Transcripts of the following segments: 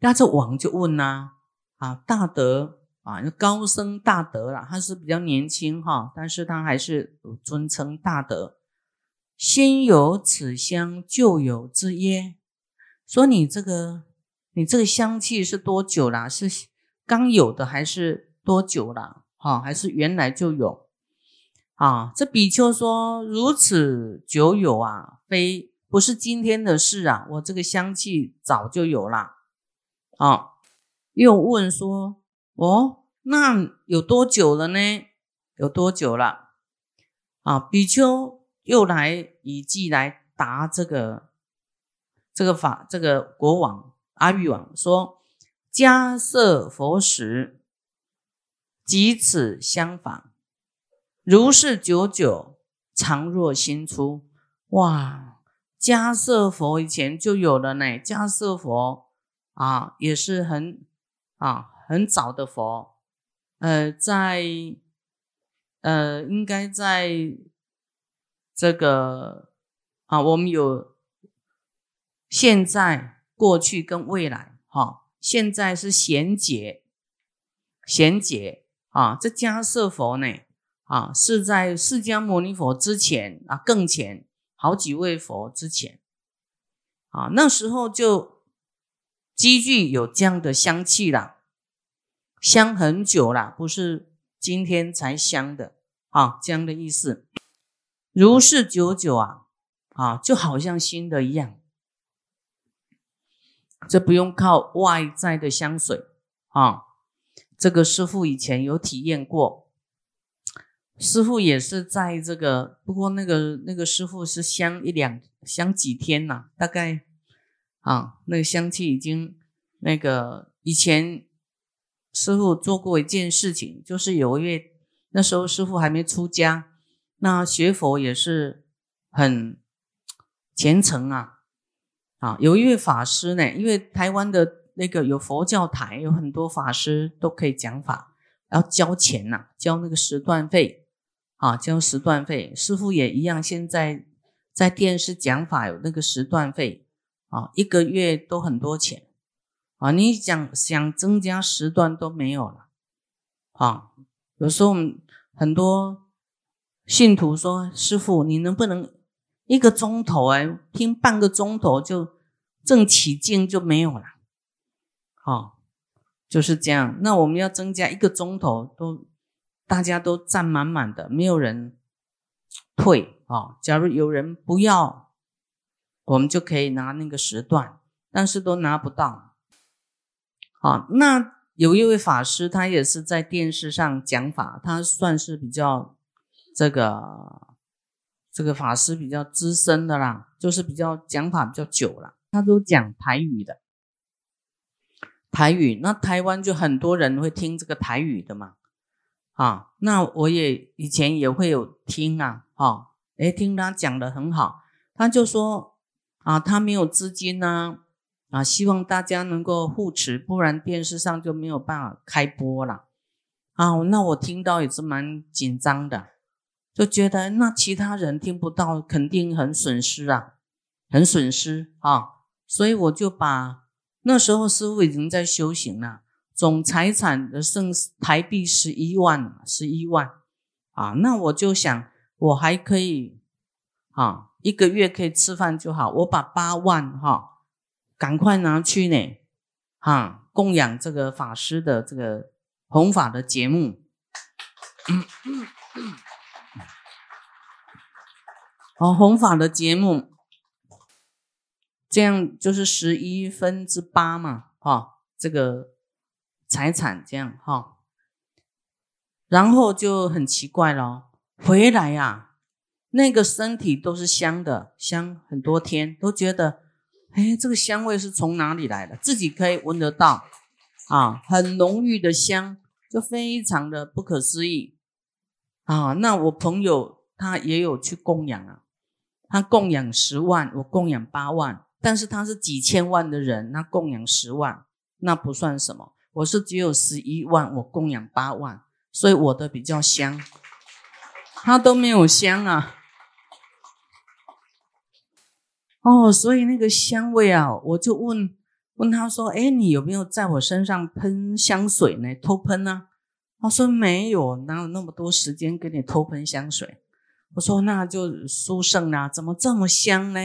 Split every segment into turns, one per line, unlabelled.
那这王就问呐，啊，大德啊，高僧大德啦，他是比较年轻哈，但是他还是尊称大德。先有此香，就有之耶？说你这个，你这个香气是多久啦？是刚有的还是多久了？哈，还是原来就有？啊，这比丘说如此久有啊，非不是今天的事啊，我这个香气早就有了。啊，又问说，哦，那有多久了呢？有多久了？啊，比丘。又来以记来答这个这个法，这个国王阿育王说：“迦设佛时，即此相仿，如是久久，常若新出。”哇，迦设佛以前就有了呢。迦设佛啊，也是很啊很早的佛，呃，在呃应该在。这个啊，我们有现在、过去跟未来，哈。现在是贤解，贤解啊。这迦舍佛呢，啊，是在释迦牟尼佛之前啊，更前好几位佛之前啊，那时候就积聚有这样的香气了，香很久了，不是今天才香的啊，这样的意思。如是久久啊，啊，就好像新的一样。这不用靠外在的香水啊。这个师傅以前有体验过，师傅也是在这个，不过那个那个师傅是香一两香几天呐，大概啊，那个香气已经那个以前师傅做过一件事情，就是有一位那时候师傅还没出家。那学佛也是很虔诚啊，啊，有一位法师呢，因为台湾的那个有佛教台，有很多法师都可以讲法，要交钱呐，交那个时段费啊，交时段费。师傅也一样，现在在电视讲法有那个时段费啊，一个月都很多钱啊，你想想增加时段都没有了啊，有时候我们很多。信徒说：“师傅，你能不能一个钟头哎，听半个钟头就正起劲就没有了？好，就是这样。那我们要增加一个钟头，都大家都站满满的，没有人退啊。假如有人不要，我们就可以拿那个时段，但是都拿不到。好，那有一位法师，他也是在电视上讲法，他算是比较。”这个这个法师比较资深的啦，就是比较讲法比较久了，他都讲台语的。台语，那台湾就很多人会听这个台语的嘛，啊，那我也以前也会有听啊，哈，哎，听他讲的很好，他就说啊，他没有资金呢，啊，希望大家能够护持，不然电视上就没有办法开播了，啊，那我听到也是蛮紧张的。就觉得那其他人听不到，肯定很损失啊，很损失啊，所以我就把那时候师傅已经在修行了，总财产的剩台币十一万，十一万啊，那我就想我还可以啊，一个月可以吃饭就好，我把八万哈，赶快拿去呢，哈，供养这个法师的这个弘法的节目。哦，弘法的节目，这样就是十一分之八嘛，哈，这个财产这样哈，然后就很奇怪咯，回来呀，那个身体都是香的，香很多天，都觉得，哎，这个香味是从哪里来的？自己可以闻得到，啊，很浓郁的香，就非常的不可思议，啊，那我朋友他也有去供养啊。他供养十万，我供养八万，但是他是几千万的人，那供养十万那不算什么。我是只有十一万，我供养八万，所以我的比较香，他都没有香啊。哦，所以那个香味啊，我就问问他说：“哎，你有没有在我身上喷香水呢？偷喷呢？”他说：“没有，哪有那么多时间给你偷喷香水？”我说：“那就殊胜啦，怎么这么香呢？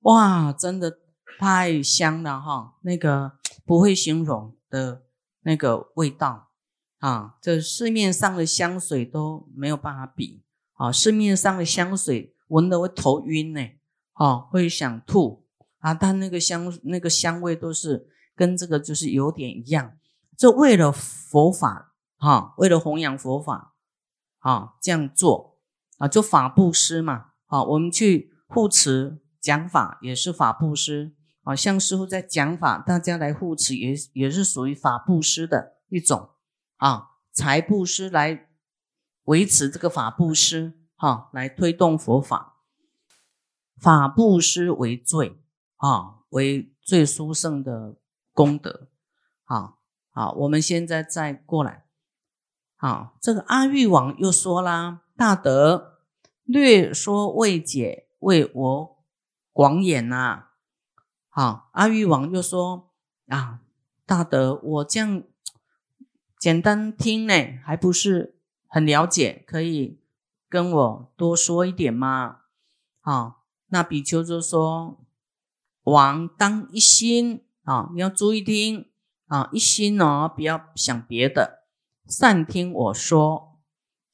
哇，真的太香了哈！那个不会形容的那个味道啊，这市面上的香水都没有办法比啊！市面上的香水闻的会头晕呢，哦，会想吐。”啊，但那个香那个香味都是跟这个就是有点一样，就为了佛法哈，为了弘扬佛法啊，这样做啊，就法布施嘛。啊，我们去护持讲法也是法布施啊，像师傅在讲法，大家来护持也也是属于法布施的一种啊，财布施来维持这个法布施哈，来推动佛法，法布施为最。啊，为最殊胜的功德，好，好，我们现在再过来，好，这个阿育王又说啦，大德略说未解，为我广演呐。好，阿育王又说啊，大德，我这样简单听呢，还不是很了解，可以跟我多说一点吗？好，那比丘就说。王当一心啊，你要注意听啊，一心哦，不要想别的，善听我说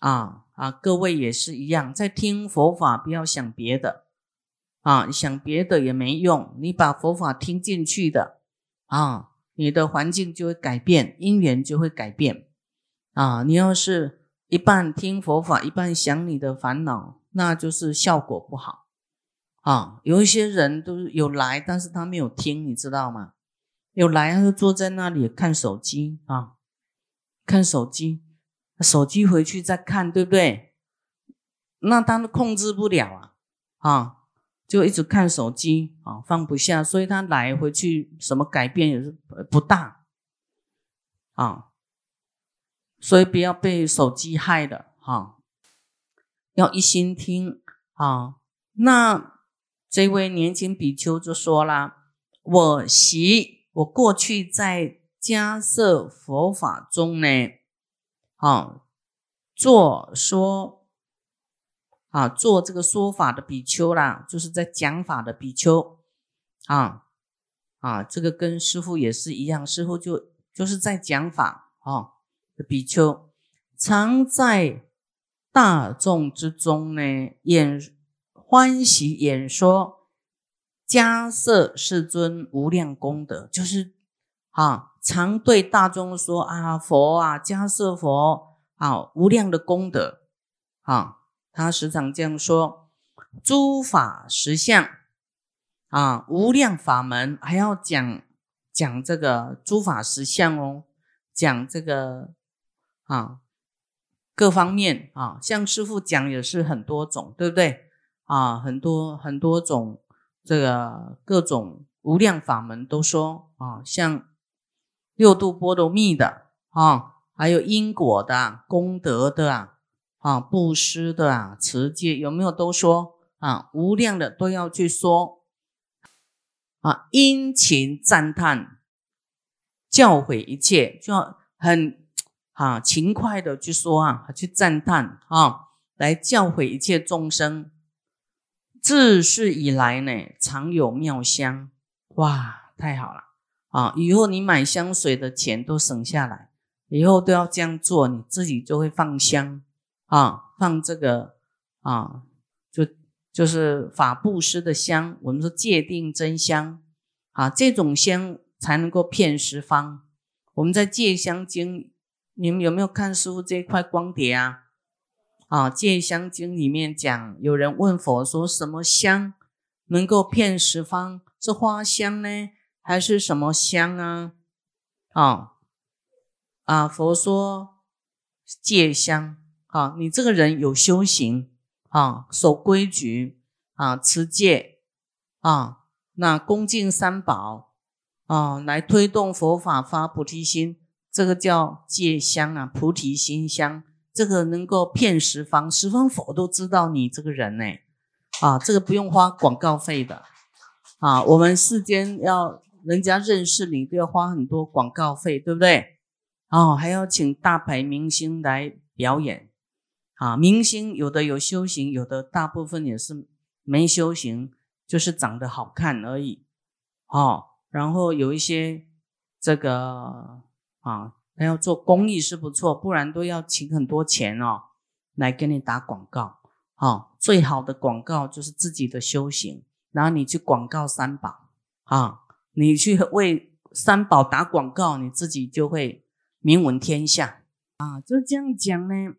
啊啊，各位也是一样，在听佛法，不要想别的啊，想别的也没用，你把佛法听进去的啊，你的环境就会改变，因缘就会改变啊。你要是一半听佛法，一半想你的烦恼，那就是效果不好。啊，有一些人都有来，但是他没有听，你知道吗？有来，他就坐在那里看手机啊，看手机，手机回去再看，对不对？那他都控制不了啊，啊，就一直看手机啊，放不下，所以他来回去什么改变也是不大啊，所以不要被手机害了哈，要一心听啊，那。这位年轻比丘就说了：“我习我过去在迦舍佛法中呢，啊，做说啊做这个说法的比丘啦，就是在讲法的比丘啊啊，这个跟师傅也是一样，师傅就就是在讲法啊的比丘，常在大众之中呢演。”欢喜演说，迦瑟世尊无量功德，就是啊，常对大众说啊，佛啊，迦瑟佛啊，无量的功德啊，他时常这样说，诸法实相啊，无量法门，还要讲讲这个诸法实相哦，讲这个啊，各方面啊，像师傅讲也是很多种，对不对？啊，很多很多种这个各种无量法门都说啊，像六度波罗蜜的啊，还有因果的、功德的啊，啊布施的啊、持戒有没有都说啊？无量的都要去说啊，殷勤赞叹，教诲一切，就要很啊勤快的去说啊，去赞叹啊，来教诲一切众生。自世以来呢，常有妙香，哇，太好了啊！以后你买香水的钱都省下来，以后都要这样做，你自己就会放香啊，放这个啊，就就是法布施的香，我们说戒定真香啊，这种香才能够骗十方。我们在戒香经，你们有没有看师傅这块光碟啊？啊，《戒香经》里面讲，有人问佛说：“什么香能够骗十方？是花香呢，还是什么香啊？”啊啊，佛说戒香。啊，你这个人有修行啊，守规矩啊，持戒啊，那恭敬三宝啊，来推动佛法发菩提心，这个叫戒香啊，菩提心香。这个能够骗十方，十方佛都知道你这个人呢，啊，这个不用花广告费的，啊，我们世间要人家认识你都要花很多广告费，对不对？哦，还要请大牌明星来表演，啊，明星有的有修行，有的大部分也是没修行，就是长得好看而已，哦，然后有一些这个啊，还要做公益是不错，不然都要请很多钱哦，来给你打广告，哦，最好的广告就是自己的修行，然后你去广告三宝，啊，你去为三宝打广告，你自己就会。名闻天下啊，就这样讲呢。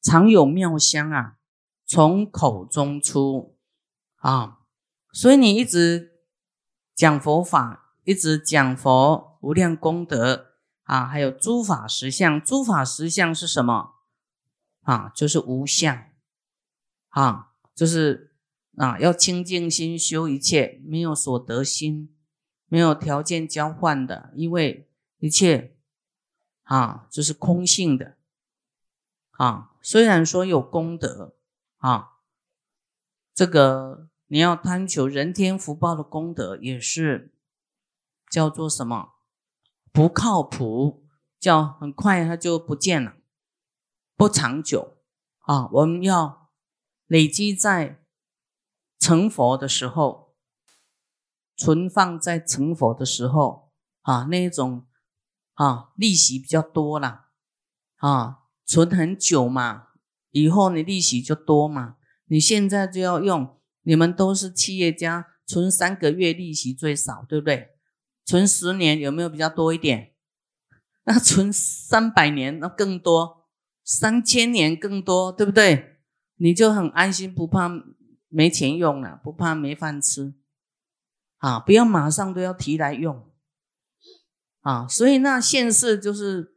常有妙香啊，从口中出啊，所以你一直讲佛法，一直讲佛无量功德啊，还有诸法实相。诸法实相是什么啊？就是无相啊，就是啊，要清净心修一切，没有所得心，没有条件交换的，因为一切。啊，就是空性的啊。虽然说有功德啊，这个你要贪求人天福报的功德，也是叫做什么不靠谱，叫很快它就不见了，不长久啊。我们要累积在成佛的时候，存放在成佛的时候啊，那种。啊，利息比较多了，啊，存很久嘛，以后你利息就多嘛。你现在就要用，你们都是企业家，存三个月利息最少，对不对？存十年有没有比较多一点？那存三百年那更多，三千年更多，对不对？你就很安心，不怕没钱用了，不怕没饭吃，啊，不要马上都要提来用。啊，所以那现世就是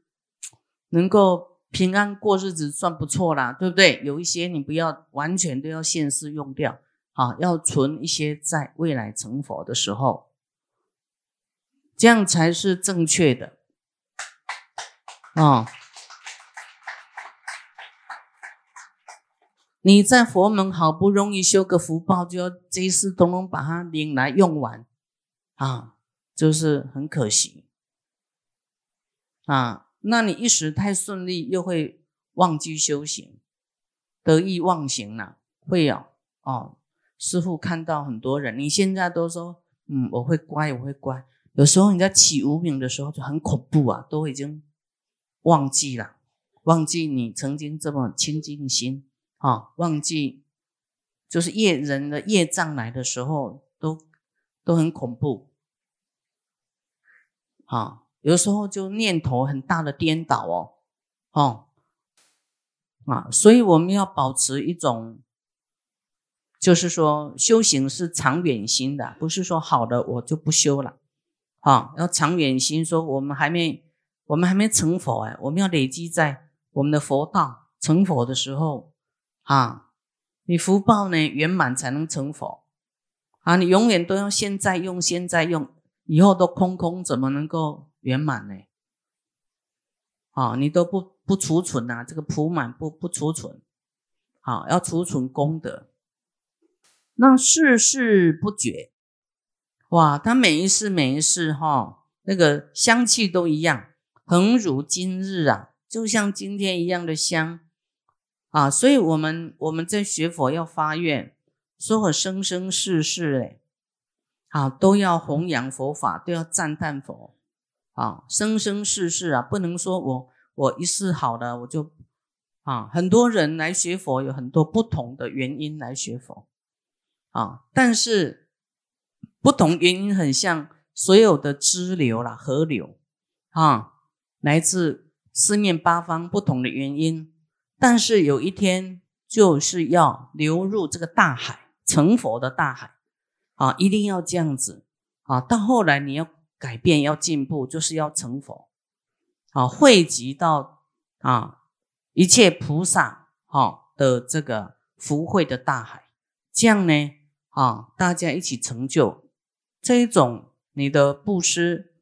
能够平安过日子，算不错啦，对不对？有一些你不要完全都要现世用掉，啊，要存一些在未来成佛的时候，这样才是正确的。啊，你在佛门好不容易修个福报，就要这一世通通把它领来用完，啊，就是很可惜。啊，那你一时太顺利，又会忘记修行，得意忘形了，会有哦。师傅看到很多人，你现在都说，嗯，我会乖，我会乖。有时候你在起无名的时候就很恐怖啊，都已经忘记了，忘记你曾经这么清净心啊，忘记就是业人的业障来的时候，都都很恐怖，啊。有时候就念头很大的颠倒哦，哦，啊，所以我们要保持一种，就是说修行是长远心的，不是说好的我就不修了，啊，要长远心，说我们还没我们还没成佛哎，我们要累积在我们的佛道成佛的时候，啊，你福报呢圆满才能成佛，啊，你永远都要现在用现在用，以后都空空，怎么能够？圆满呢？啊，你都不不储存呐，这个铺满不不储存，好，要储存功德。那世事不绝，哇，它每一世每一世哈，那个香气都一样，恒如今日啊，就像今天一样的香啊。所以，我们我们在学佛要发愿，说我生生世世哎，啊都要弘扬佛法，都要赞叹佛。啊，生生世世啊，不能说我我一世好了，我就啊，很多人来学佛有很多不同的原因来学佛啊，但是不同原因很像所有的支流啦、河流啊，来自四面八方不同的原因，但是有一天就是要流入这个大海，成佛的大海啊，一定要这样子啊，到后来你要。改变要进步，就是要成佛，啊，汇集到啊一切菩萨哈的这个福慧的大海，这样呢啊大家一起成就这一种你的布施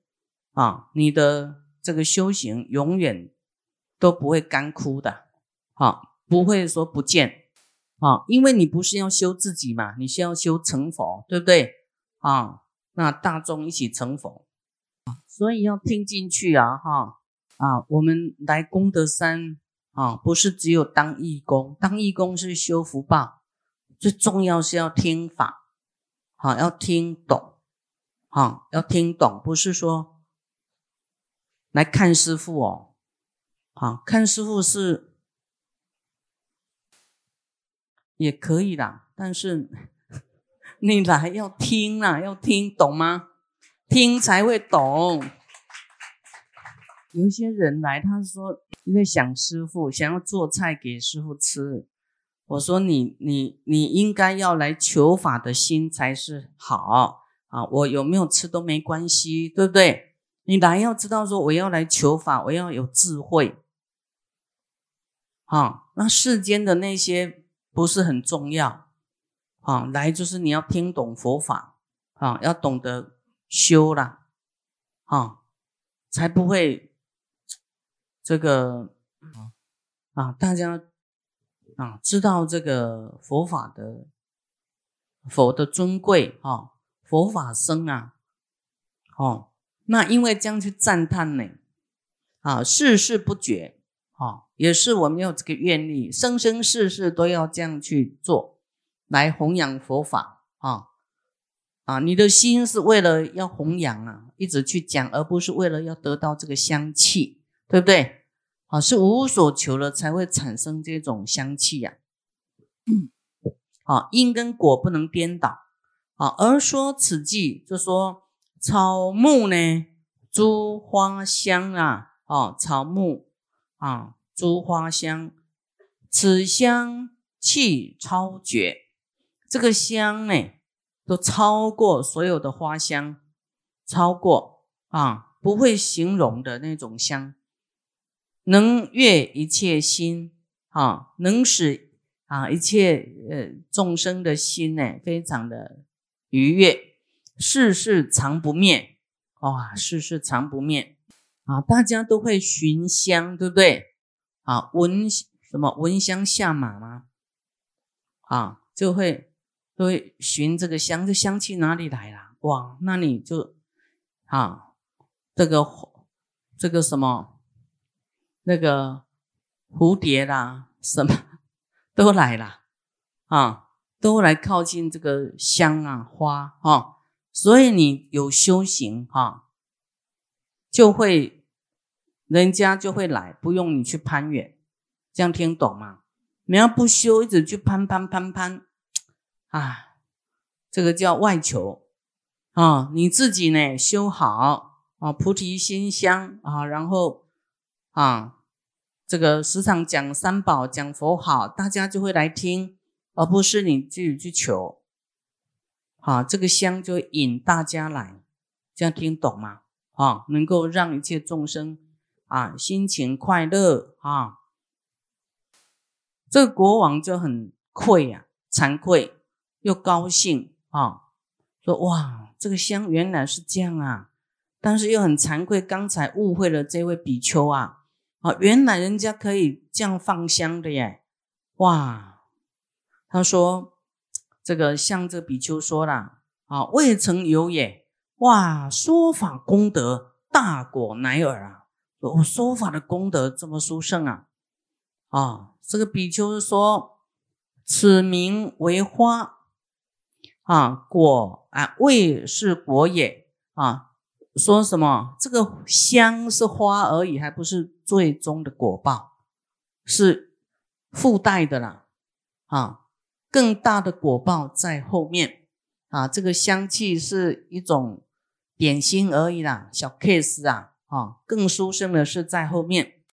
啊，你的这个修行永远都不会干枯的，啊，不会说不见啊，因为你不是要修自己嘛，你是要修成佛，对不对啊？那大众一起成佛啊，所以要听进去啊，哈啊，我们来功德山啊，不是只有当义工，当义工是修福报，最重要是要听法，好，要听懂，好，要听懂，不是说来看师傅哦，好看师傅是也可以啦，但是。你来要听啊，要听懂吗？听才会懂。有一些人来，他说因为想师傅，想要做菜给师傅吃。我说你你你应该要来求法的心才是好啊！我有没有吃都没关系，对不对？你来要知道说我要来求法，我要有智慧。啊，那世间的那些不是很重要。啊，来就是你要听懂佛法，啊，要懂得修啦，啊，才不会这个啊，大家啊知道这个佛法的佛的尊贵啊，佛法僧啊，哦，那因为这样去赞叹呢，啊，世世不绝，哦，也是我们有这个愿力，生生世世都要这样去做。来弘扬佛法啊啊！你的心是为了要弘扬啊，一直去讲，而不是为了要得到这个香气，对不对？啊，是无所求了才会产生这种香气呀。嗯，啊，因跟果不能颠倒啊。而说此际，就说草木呢，诸花香啊，哦，草木啊，诸花香，此香气超绝。这个香呢，都超过所有的花香，超过啊，不会形容的那种香，能悦一切心啊，能使啊一切呃众生的心呢，非常的愉悦，世世常不灭哇，世世常不灭啊，大家都会寻香，对不对？啊，闻什么闻香下马吗？啊，就会。都会寻这个香，这香气哪里来啦？哇，那你就啊，这个这个什么，那个蝴蝶啦，什么 都来了啊，都来靠近这个香啊花哈，所以你有修行哈，就会人家就会来，不用你去攀远，这样听懂吗？你要不修，一直去攀攀攀攀。啊，这个叫外求啊！你自己呢修好啊，菩提心香啊，然后啊，这个时常讲三宝、讲佛好，大家就会来听，而不是你自己去求。好，这个香就引大家来，这样听懂吗？啊，能够让一切众生啊心情快乐啊。这个国王就很愧呀，惭愧。又高兴啊，说哇，这个香原来是这样啊，但是又很惭愧，刚才误会了这位比丘啊，啊，原来人家可以这样放香的耶，哇，他说这个像这比丘说了啊，未曾有也，哇，说法功德大果乃尔啊，说法的功德这么殊胜啊，啊，这个比丘说，此名为花。啊，果啊，味是果也啊。说什么？这个香是花而已，还不是最终的果报，是附带的啦。啊，更大的果报在后面啊。这个香气是一种点心而已啦，小 case 啊。啊，更殊胜的是在后面。